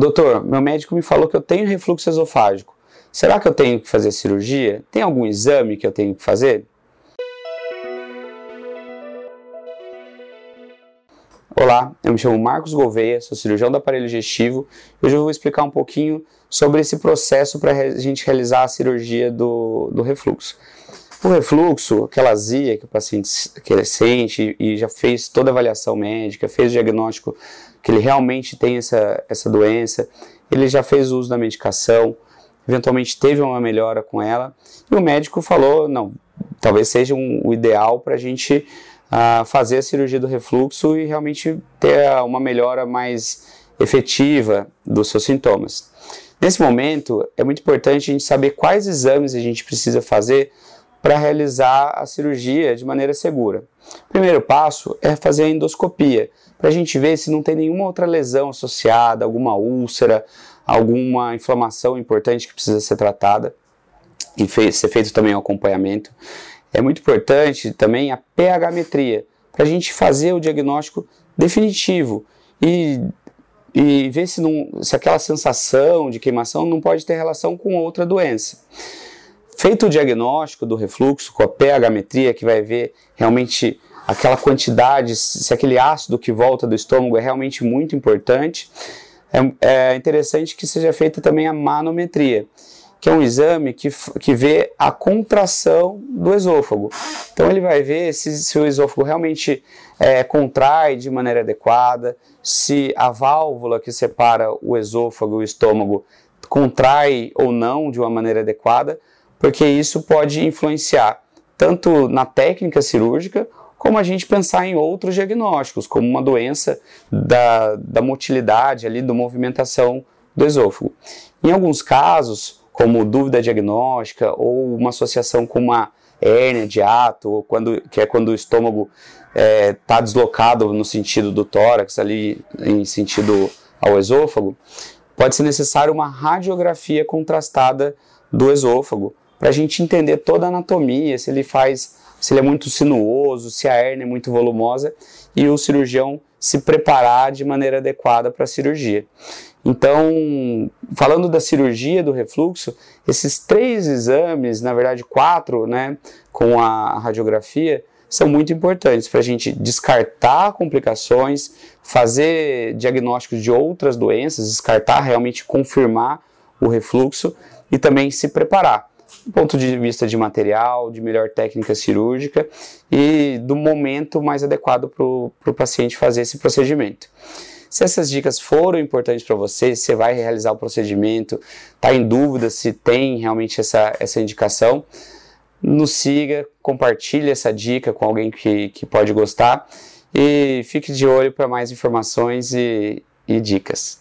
Doutor, meu médico me falou que eu tenho refluxo esofágico. Será que eu tenho que fazer cirurgia? Tem algum exame que eu tenho que fazer? Olá, eu me chamo Marcos Gouveia, sou cirurgião do aparelho digestivo hoje eu vou explicar um pouquinho sobre esse processo para a gente realizar a cirurgia do, do refluxo. O refluxo, aquela azia que o paciente que sente e já fez toda a avaliação médica, fez o diagnóstico que ele realmente tem essa, essa doença, ele já fez uso da medicação, eventualmente teve uma melhora com ela, e o médico falou, não, talvez seja um, o ideal para a gente uh, fazer a cirurgia do refluxo e realmente ter uma melhora mais efetiva dos seus sintomas. Nesse momento, é muito importante a gente saber quais exames a gente precisa fazer para realizar a cirurgia de maneira segura. O primeiro passo é fazer a endoscopia, para a gente ver se não tem nenhuma outra lesão associada, alguma úlcera, alguma inflamação importante que precisa ser tratada e ser feito também o acompanhamento. É muito importante também a pH-metria, para a gente fazer o diagnóstico definitivo e, e ver se, não, se aquela sensação de queimação não pode ter relação com outra doença. Feito o diagnóstico do refluxo com a pH-metria, que vai ver realmente aquela quantidade, se aquele ácido que volta do estômago é realmente muito importante, é, é interessante que seja feita também a manometria, que é um exame que, que vê a contração do esôfago. Então ele vai ver se, se o esôfago realmente é, contrai de maneira adequada, se a válvula que separa o esôfago e o estômago contrai ou não de uma maneira adequada, porque isso pode influenciar tanto na técnica cirúrgica como a gente pensar em outros diagnósticos, como uma doença da, da motilidade ali, da movimentação do esôfago. Em alguns casos, como dúvida diagnóstica ou uma associação com uma hérnia de ato, quando, que é quando o estômago está é, tá deslocado no sentido do tórax, ali em sentido ao esôfago, pode ser necessário uma radiografia contrastada do esôfago para a gente entender toda a anatomia, se ele faz se ele é muito sinuoso, se a hernia é muito volumosa e o cirurgião se preparar de maneira adequada para a cirurgia. Então, falando da cirurgia do refluxo, esses três exames, na verdade quatro, né, com a radiografia, são muito importantes para a gente descartar complicações, fazer diagnósticos de outras doenças, descartar, realmente confirmar o refluxo e também se preparar do ponto de vista de material, de melhor técnica cirúrgica e do momento mais adequado para o paciente fazer esse procedimento. Se essas dicas foram importantes para você, você vai realizar o procedimento, está em dúvida se tem realmente essa, essa indicação, nos siga, compartilhe essa dica com alguém que, que pode gostar e fique de olho para mais informações e, e dicas.